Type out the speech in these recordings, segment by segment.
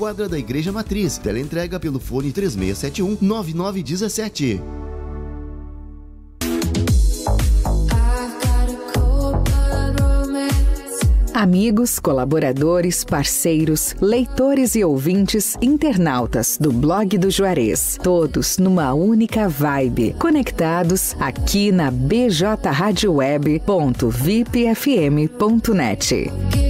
quadra da Igreja Matriz. Teleentrega pelo fone 3671 9917. Amigos, colaboradores, parceiros, leitores e ouvintes, internautas do blog do Juarez, todos numa única vibe, conectados aqui na bjradioweb.vipfm.net.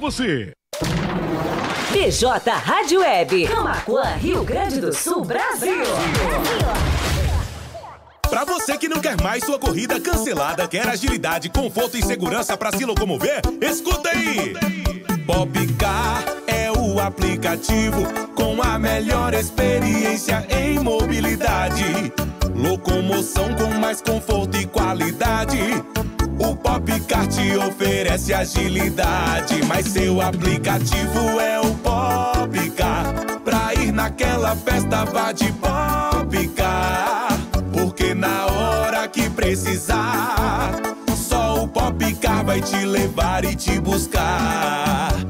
você. PJ Rádio Web, Camacuã, Rio Grande do Sul, Brasil. Pra você que não quer mais sua corrida cancelada, quer agilidade, conforto e segurança pra se locomover, escuta aí! Popcar é o aplicativo com a melhor experiência em mobilidade. Locomoção com mais conforto e qualidade. O Popcar te oferece agilidade, mas seu aplicativo é o Popcar. Pra ir naquela festa, vá de Popcar. Porque na hora que precisar, só o Popcar vai te levar e te buscar.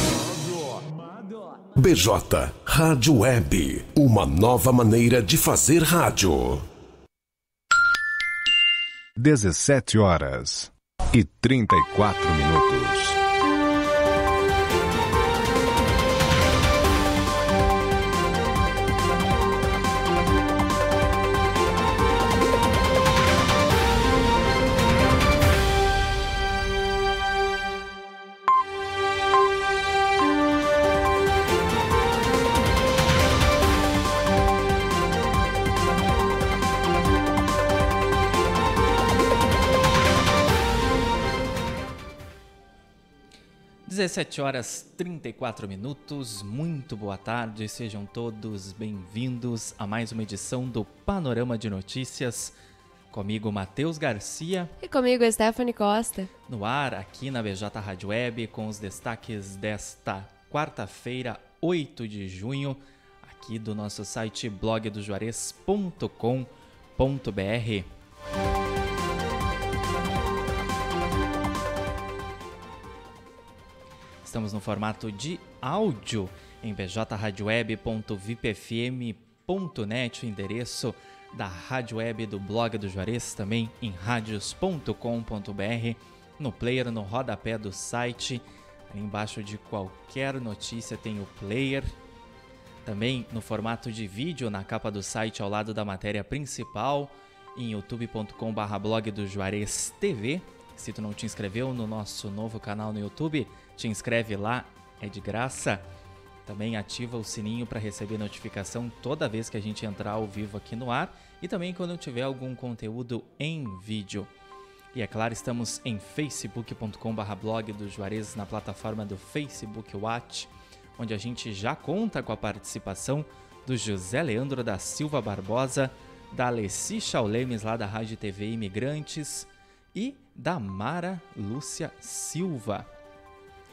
BJ Rádio Web, uma nova maneira de fazer rádio. 17 horas e 34 minutos. Dezessete horas 34 minutos, muito boa tarde, sejam todos bem-vindos a mais uma edição do Panorama de Notícias. Comigo, Matheus Garcia. E comigo, Stephanie Costa. No ar, aqui na BJ Rádio Web, com os destaques desta quarta-feira, 8 de junho, aqui do nosso site blogdojuarez.com.br. Estamos no formato de áudio em bjradioweb.vipfm.net, o endereço da rádio web do blog do Juarez, também em radios.com.br, no player, no rodapé do site, ali embaixo de qualquer notícia tem o player. Também no formato de vídeo na capa do site ao lado da matéria principal, em youtube.com.br blog do Juarez TV. Se tu não te inscreveu no nosso novo canal no YouTube, te inscreve lá, é de graça. Também ativa o sininho para receber notificação toda vez que a gente entrar ao vivo aqui no ar e também quando tiver algum conteúdo em vídeo. E é claro, estamos em facebook.com/blog do Juarez na plataforma do Facebook Watch, onde a gente já conta com a participação do José Leandro da Silva Barbosa, da Alessi Chaulemes lá da Rádio TV Imigrantes e da Mara Lúcia Silva.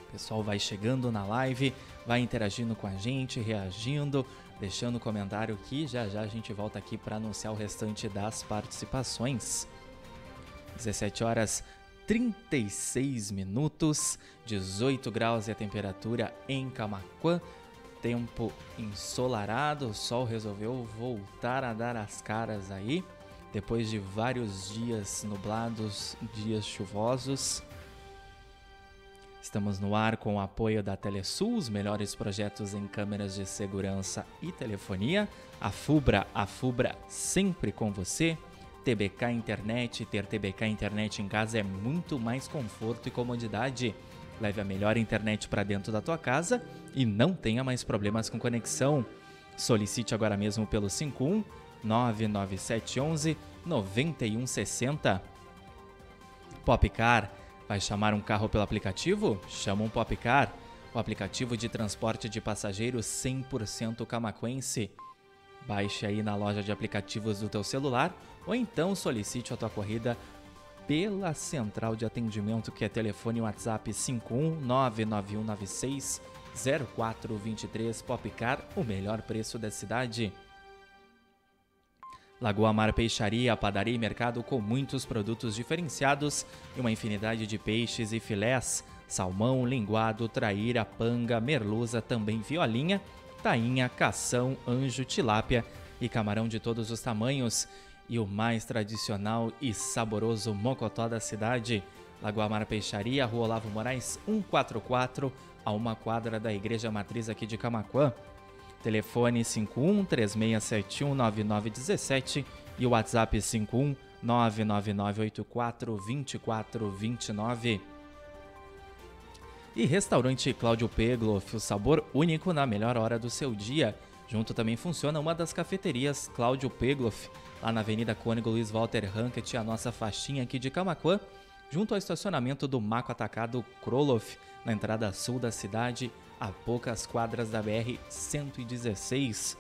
O pessoal vai chegando na live, vai interagindo com a gente, reagindo, deixando comentário aqui. Já já a gente volta aqui para anunciar o restante das participações. 17 horas 36 minutos, 18 graus e a temperatura em Camaquã. Tempo ensolarado, o sol resolveu voltar a dar as caras aí. Depois de vários dias nublados, dias chuvosos. Estamos no ar com o apoio da Telesul, os melhores projetos em câmeras de segurança e telefonia. A Fubra, a Fubra sempre com você. TBK Internet, ter TBK Internet em casa é muito mais conforto e comodidade. Leve a melhor internet para dentro da tua casa e não tenha mais problemas com conexão. Solicite agora mesmo pelo 51 99711 9160. Popcar, vai chamar um carro pelo aplicativo? Chama um Popcar, o aplicativo de transporte de passageiros 100% camaquense. Baixe aí na loja de aplicativos do teu celular ou então solicite a tua corrida pela central de atendimento que é telefone WhatsApp 5199196 0423 Popcar, o melhor preço da cidade. Lagoa Mar Peixaria, padaria e mercado com muitos produtos diferenciados e uma infinidade de peixes e filés, salmão, linguado, traíra, panga, merluza, também violinha, tainha, cação, anjo, tilápia e camarão de todos os tamanhos e o mais tradicional e saboroso mocotó da cidade. Lagoa Mar Peixaria, Rua Olavo Moraes 144, a uma quadra da Igreja Matriz aqui de Camaquã. Telefone 51 3671 9917 e o WhatsApp 51 99984 2429. E restaurante Cláudio Pegloff, o sabor único na melhor hora do seu dia. Junto também funciona uma das cafeterias Cláudio Pegloff, lá na Avenida Cônigo Luiz Walter Hankett, a nossa faixinha aqui de Camaquã, junto ao estacionamento do Maco Atacado Kroloff, na entrada sul da cidade, a poucas quadras da BR-116.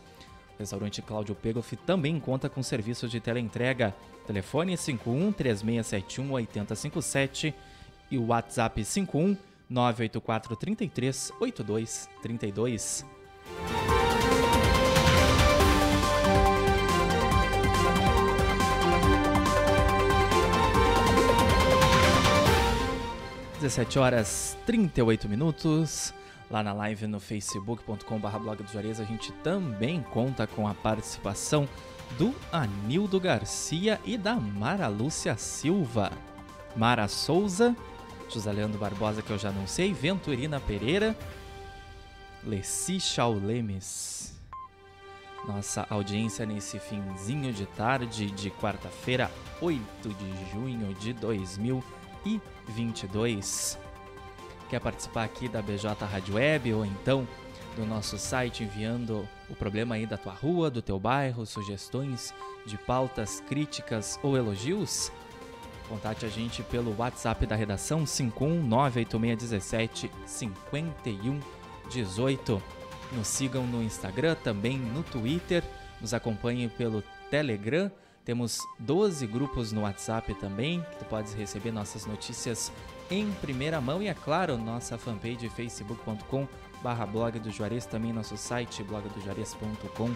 O restaurante Cláudio Pegloff também conta com serviços de teleentrega. Telefone 51 3671 8057 e o WhatsApp 51 984 33 82 32. 17 horas 38 minutos. Lá na live no facebook.com.br blog do Juarez, a gente também conta com a participação do Anildo Garcia e da Mara Lúcia Silva. Mara Souza, José Leandro Barbosa, que eu já não sei, Venturina Pereira, Leci Chaulemes. Nossa audiência nesse finzinho de tarde de quarta-feira, 8 de junho de 2020 e 22. Quer participar aqui da BJ Rádio Web ou então do nosso site enviando o problema aí da tua rua, do teu bairro, sugestões de pautas, críticas ou elogios? Contate a gente pelo WhatsApp da redação 5198617 5118. Nos sigam no Instagram, também no Twitter, nos acompanhem pelo Telegram temos 12 grupos no WhatsApp também, que tu podes receber nossas notícias em primeira mão e é claro, nossa fanpage facebook.com barra blog do Juarez, também nosso site blogdojuarez.com.br.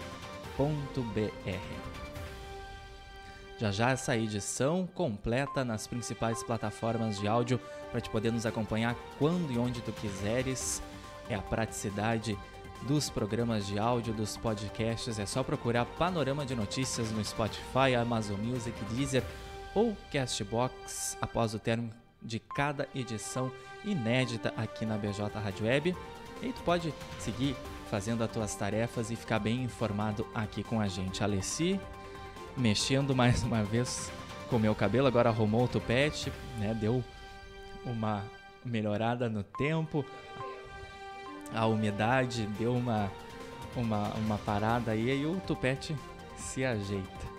Já já essa edição completa nas principais plataformas de áudio para te poder nos acompanhar quando e onde tu quiseres. É a praticidade dos programas de áudio, dos podcasts, é só procurar Panorama de Notícias no Spotify, Amazon Music, Deezer ou Castbox após o termo de cada edição inédita aqui na BJ Rádio Web. E tu pode seguir fazendo as tuas tarefas e ficar bem informado aqui com a gente. Alessi, mexendo mais uma vez com meu cabelo, agora arrumou o tupete, né? Deu uma melhorada no tempo, a umidade deu uma, uma, uma parada aí e o tupete se ajeita.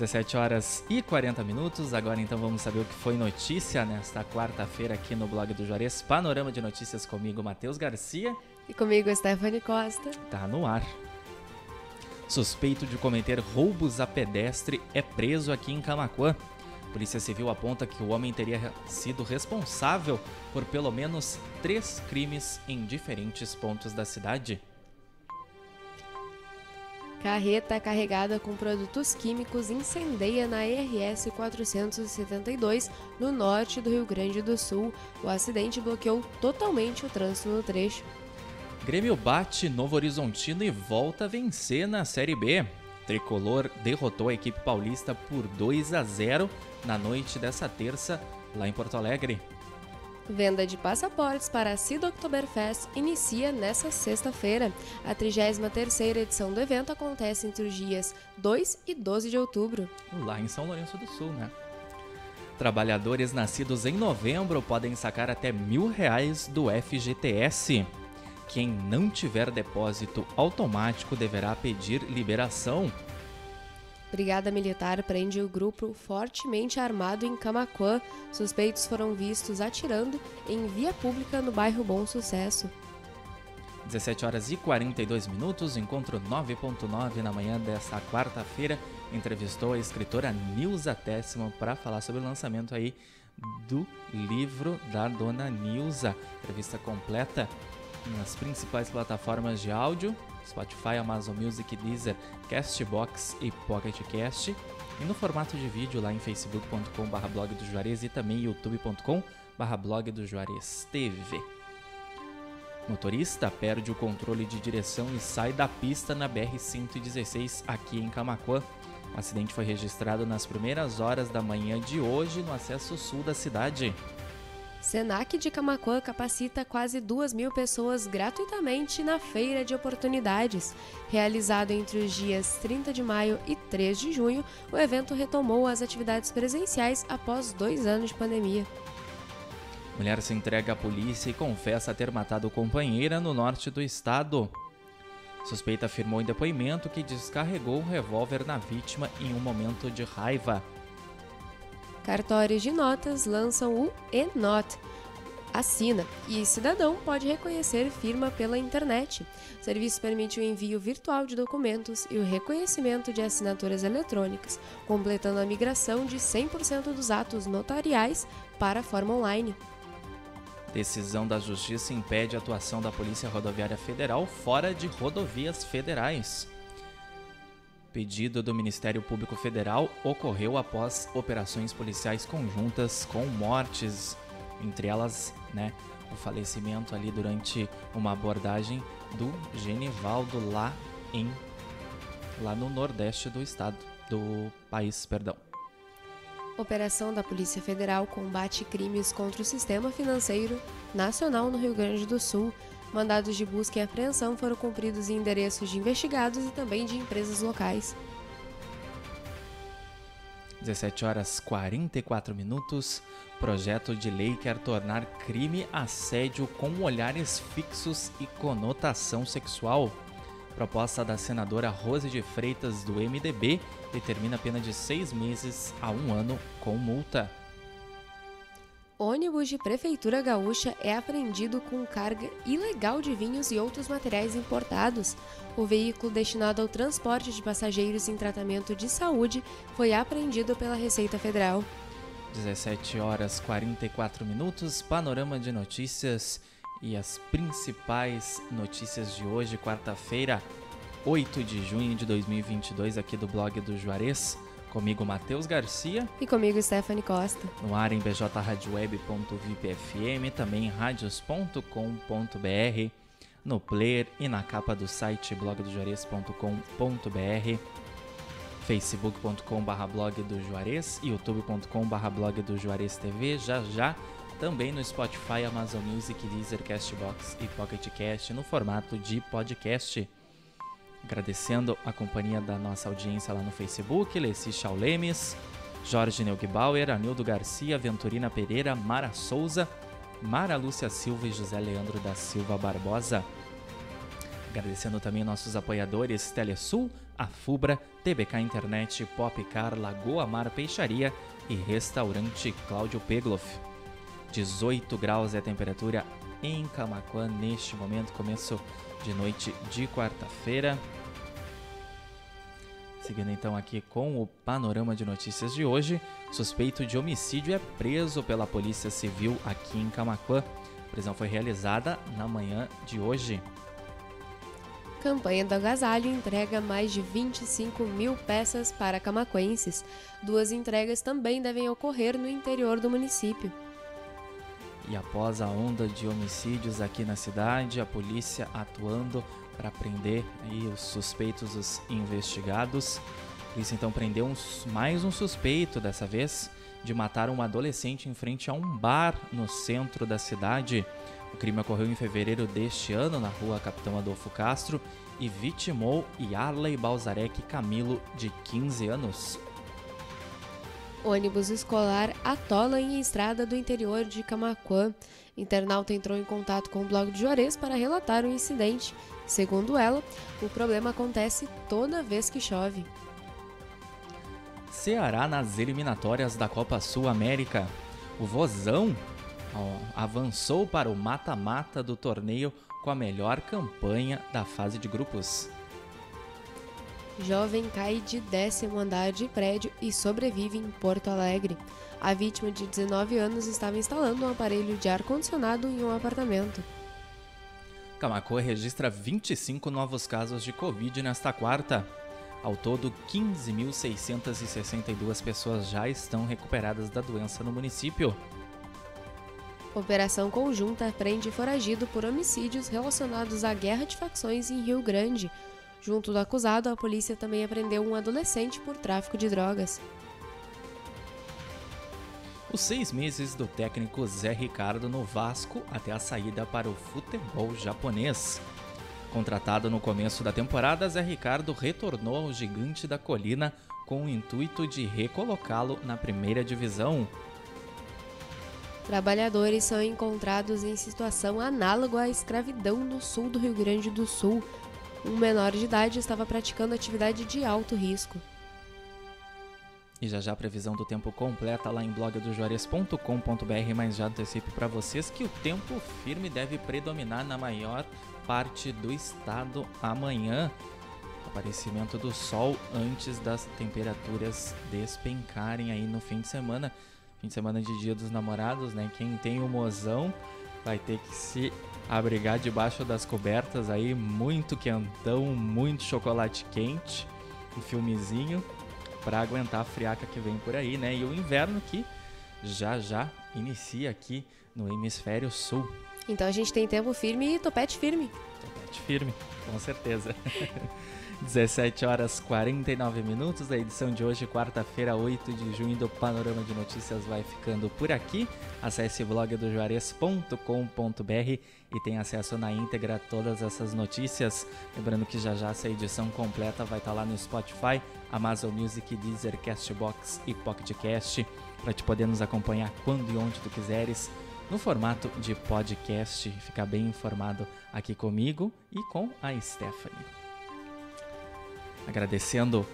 17 horas e 40 minutos. Agora então vamos saber o que foi notícia nesta quarta-feira aqui no blog do Juarez. Panorama de notícias comigo, Matheus Garcia. E comigo, Stephanie Costa. Tá no ar. Suspeito de cometer roubos a pedestre é preso aqui em Camacuã. Polícia Civil aponta que o homem teria sido responsável por pelo menos três crimes em diferentes pontos da cidade. Carreta carregada com produtos químicos incendeia na RS 472, no norte do Rio Grande do Sul. O acidente bloqueou totalmente o trânsito no trecho. Grêmio bate Novo Horizontino e volta a vencer na Série B. Tricolor derrotou a equipe paulista por 2 a 0 na noite dessa terça, lá em Porto Alegre. Venda de passaportes para a CID Oktoberfest inicia nesta sexta-feira. A 33ª edição do evento acontece entre os dias 2 e 12 de outubro. Lá em São Lourenço do Sul, né? Trabalhadores nascidos em novembro podem sacar até mil reais do FGTS. Quem não tiver depósito automático deverá pedir liberação. Brigada Militar prende o grupo fortemente armado em Camaquã. Suspeitos foram vistos atirando em via pública no bairro Bom Sucesso. 17 horas e 42 minutos, encontro 9.9 na manhã desta quarta-feira, entrevistou a escritora Nilza Tessimo para falar sobre o lançamento aí do livro da dona Nilza. Entrevista completa nas principais plataformas de áudio, Spotify, Amazon Music, Deezer, Castbox e Pocket Cast, e no formato de vídeo lá em facebook.com.br blog do Juarez e também youtube.com.br blog do Juarez TV. Motorista perde o controle de direção e sai da pista na BR-116 aqui em Camacuã. O acidente foi registrado nas primeiras horas da manhã de hoje no acesso sul da cidade. Senac de Camacuã capacita quase 2 mil pessoas gratuitamente na Feira de Oportunidades. Realizado entre os dias 30 de maio e 3 de junho, o evento retomou as atividades presenciais após dois anos de pandemia. Mulher se entrega à polícia e confessa ter matado companheira no norte do estado. Suspeita afirmou em depoimento que descarregou o revólver na vítima em um momento de raiva. Cartórios de notas lançam o e-Not. Assina e cidadão pode reconhecer firma pela internet. O serviço permite o envio virtual de documentos e o reconhecimento de assinaturas eletrônicas, completando a migração de 100% dos atos notariais para a forma online. Decisão da Justiça impede a atuação da Polícia Rodoviária Federal fora de rodovias federais. Pedido do Ministério Público Federal ocorreu após operações policiais conjuntas com mortes, entre elas, né, o falecimento ali durante uma abordagem do Genivaldo lá em lá no nordeste do estado, do país, perdão. Operação da Polícia Federal combate crimes contra o sistema financeiro nacional no Rio Grande do Sul Mandados de busca e apreensão foram cumpridos em endereços de investigados e também de empresas locais. 17 horas 44 minutos. Projeto de lei quer tornar crime assédio com olhares fixos e conotação sexual. Proposta da senadora Rose de Freitas, do MDB, determina pena de seis meses a um ano com multa. Ônibus de Prefeitura Gaúcha é apreendido com carga ilegal de vinhos e outros materiais importados. O veículo destinado ao transporte de passageiros em tratamento de saúde foi apreendido pela Receita Federal. 17 horas 44 minutos, panorama de notícias e as principais notícias de hoje, quarta-feira, 8 de junho de 2022, aqui do blog do Juarez. Comigo, Matheus Garcia. E comigo, Stephanie Costa. No ar em bjradioweb.vipfm, também em radios.com.br, no player e na capa do site blogdojuarez.com.br, facebook.com.br blog do Juarez, youtube.com.br blog do Juarez TV, já já também no Spotify, Amazon Music, Deezer, Castbox e Pocket Cast no formato de podcast. Agradecendo a companhia da nossa audiência lá no Facebook, Leci Chaulemes, Jorge Neugbauer, Anildo Garcia, Venturina Pereira, Mara Souza, Mara Lúcia Silva e José Leandro da Silva Barbosa. Agradecendo também nossos apoiadores Telesul, Afubra, TBK Internet, Popcar, Lagoa Mar Peixaria e Restaurante Cláudio Pegloff. 18 graus é a temperatura em Camacuã neste momento, começo de noite de quarta-feira. Seguindo então aqui com o panorama de notícias de hoje, suspeito de homicídio é preso pela Polícia Civil aqui em Camacuã. A prisão foi realizada na manhã de hoje. Campanha do Agasalho entrega mais de 25 mil peças para camaquenses. Duas entregas também devem ocorrer no interior do município. E após a onda de homicídios aqui na cidade, a polícia atuando para prender aí os suspeitos, os investigados. A polícia então prendeu uns, mais um suspeito dessa vez de matar um adolescente em frente a um bar no centro da cidade. O crime ocorreu em fevereiro deste ano na rua Capitão Adolfo Castro e vitimou Yarley Balzarek Camilo, de 15 anos. Ônibus escolar atola em estrada do interior de Camacuã. Internauta entrou em contato com o blog de Juarez para relatar o incidente. Segundo ela, o problema acontece toda vez que chove. Ceará nas eliminatórias da Copa Sul América. O Vozão avançou para o mata-mata do torneio com a melhor campanha da fase de grupos. Jovem cai de décimo andar de prédio e sobrevive em Porto Alegre. A vítima de 19 anos estava instalando um aparelho de ar-condicionado em um apartamento. Camacuã registra 25 novos casos de Covid nesta quarta. Ao todo, 15.662 pessoas já estão recuperadas da doença no município. Operação conjunta prende foragido por homicídios relacionados à guerra de facções em Rio Grande. Junto do acusado, a polícia também apreendeu um adolescente por tráfico de drogas. Os seis meses do técnico Zé Ricardo no Vasco até a saída para o futebol japonês. Contratado no começo da temporada, Zé Ricardo retornou ao Gigante da Colina com o intuito de recolocá-lo na primeira divisão. Trabalhadores são encontrados em situação análoga à escravidão no sul do Rio Grande do Sul um menor de idade estava praticando atividade de alto risco. E já já a previsão do tempo completa lá em blogdojuarez.com.br, mas já antecipo para vocês que o tempo firme deve predominar na maior parte do estado amanhã. Aparecimento do sol antes das temperaturas despencarem aí no fim de semana. Fim de semana de Dia dos Namorados, né? Quem tem o mozão vai ter que se abrigar debaixo das cobertas aí, muito quentão, muito chocolate quente, um filmezinho para aguentar a friaca que vem por aí, né? E o inverno que já já inicia aqui no hemisfério sul. Então a gente tem tempo firme e topete firme. Topete firme, com certeza. 17 horas 49 minutos. da edição de hoje, quarta-feira, 8 de junho, do Panorama de Notícias vai ficando por aqui. Acesse blogdojuarez.com.br e tem acesso na íntegra a todas essas notícias. Lembrando que já já essa edição completa vai estar lá no Spotify, Amazon Music, Deezer, Castbox e PocketCast para te poder nos acompanhar quando e onde tu quiseres no formato de podcast, ficar bem informado aqui comigo e com a Stephanie agradecendo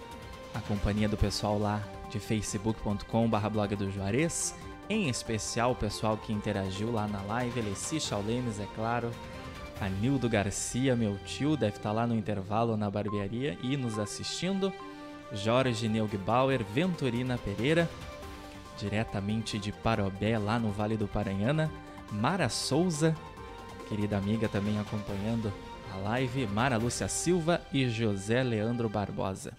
a companhia do pessoal lá de facebook.com.br blog do Juarez, em especial o pessoal que interagiu lá na live, Alessi Chaulemes, é claro, a Nildo Garcia, meu tio, deve estar lá no intervalo na barbearia e nos assistindo, Jorge Neugbauer, Venturina Pereira, diretamente de Parobé, lá no Vale do Paranhana, Mara Souza, querida amiga também acompanhando a live, Mara Lúcia Silva e José Leandro Barbosa.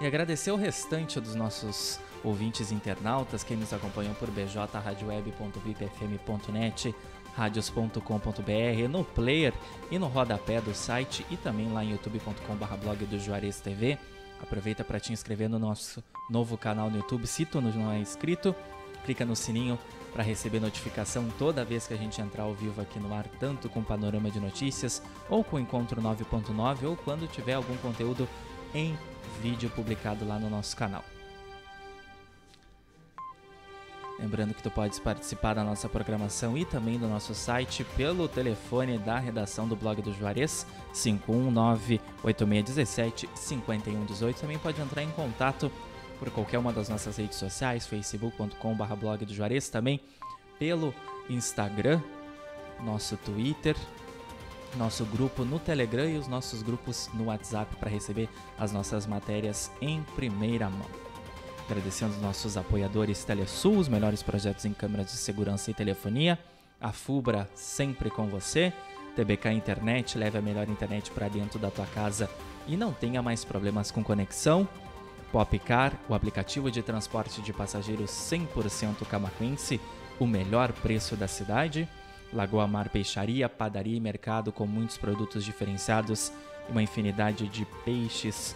E agradecer o restante dos nossos ouvintes internautas que nos acompanham por bjradioweb.vipfm.net, radios.com.br, no player e no rodapé do site e também lá em youtube.com.br blog do Juarez TV. Aproveita para te inscrever no nosso novo canal no YouTube, se tu não é inscrito, clica no sininho para receber notificação toda vez que a gente entrar ao vivo aqui no ar, tanto com panorama de notícias, ou com Encontro 9.9, ou quando tiver algum conteúdo em vídeo publicado lá no nosso canal. Lembrando que tu podes participar da nossa programação e também do nosso site pelo telefone da redação do blog do Juarez, 519-8617-5118. Também pode entrar em contato por qualquer uma das nossas redes sociais, facebook.com.br blog do Juarez, também pelo Instagram, nosso Twitter nosso grupo no Telegram e os nossos grupos no WhatsApp para receber as nossas matérias em primeira mão. Agradecendo os nossos apoiadores Telesul, os melhores projetos em câmeras de segurança e telefonia. A Fubra sempre com você. TBK Internet, leve a melhor internet para dentro da tua casa e não tenha mais problemas com conexão. Popcar, o aplicativo de transporte de passageiros 100% camaquense, o melhor preço da cidade. Lagoa Mar Peixaria, padaria e mercado com muitos produtos diferenciados e uma infinidade de peixes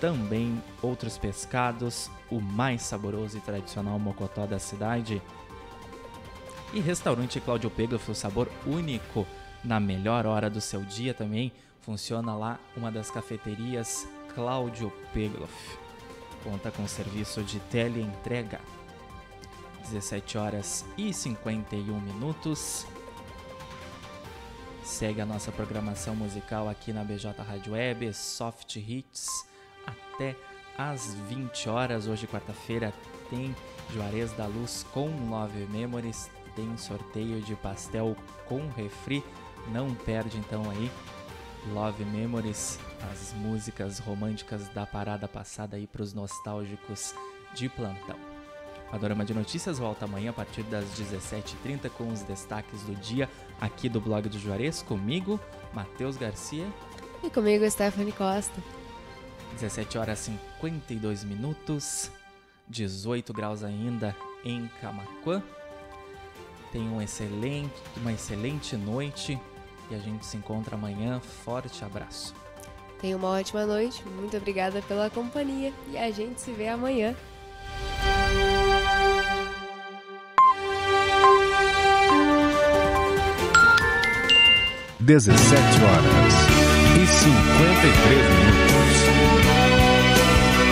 também outros pescados, o mais saboroso e tradicional mocotó da cidade. E restaurante Cláudio Pegloff, o sabor único na melhor hora do seu dia também. Funciona lá uma das cafeterias Cláudio Pegloff. Conta com serviço de teleentrega. 17 horas e 51 minutos. Segue a nossa programação musical aqui na BJ Rádio Web, Soft Hits até às 20 horas. Hoje, quarta-feira, tem Juarez da Luz com Love Memories, tem sorteio de pastel com refri. Não perde então aí Love Memories, as músicas românticas da parada passada aí para os nostálgicos de plantão. O Panorama de Notícias volta amanhã a partir das 17h30 com os destaques do dia aqui do blog do Juarez, comigo, Matheus Garcia. E comigo, Stephanie Costa. 17 horas 52 minutos, 18 graus ainda em Camacuã. Tenha um excelente, uma excelente noite e a gente se encontra amanhã. Forte abraço. Tenha uma ótima noite, muito obrigada pela companhia e a gente se vê amanhã. Dezessete horas e cinquenta e três minutos.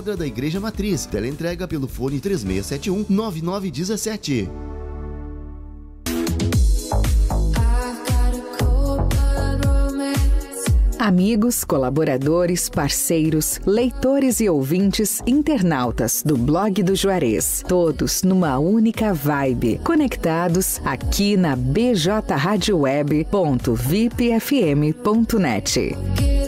da Igreja Matriz. Teleentrega pelo fone 3671 9917. Amigos, colaboradores, parceiros, leitores e ouvintes, internautas do blog do Juarez, todos numa única vibe, conectados aqui na bjradioweb.vipfm.net.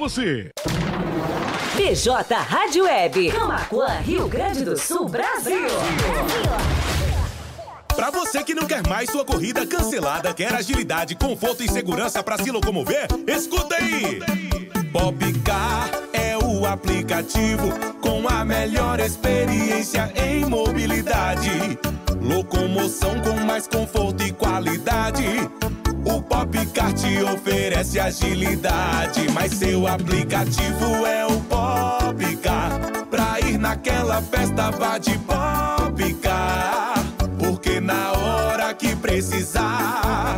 você. BJ Rádio Web. Camacuã, Rio Grande do Sul, Brasil. Pra você que não quer mais sua corrida cancelada, quer agilidade, conforto e segurança para se locomover, escuta aí! Popcar é o aplicativo com a melhor experiência em mobilidade. Locomoção com mais conforto e qualidade. O Popcar te oferece agilidade, mas seu aplicativo é o Popcar. Pra ir naquela festa, vá de Popcar. Porque na hora que precisar,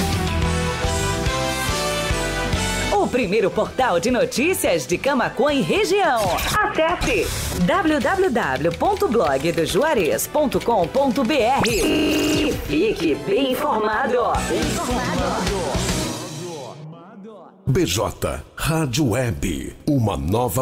O primeiro portal de notícias de Camacuã e região. Acesse www.blogdojuarez.com.br e fique bem informado. Bem informado. BJ Rádio Web, uma nova maneira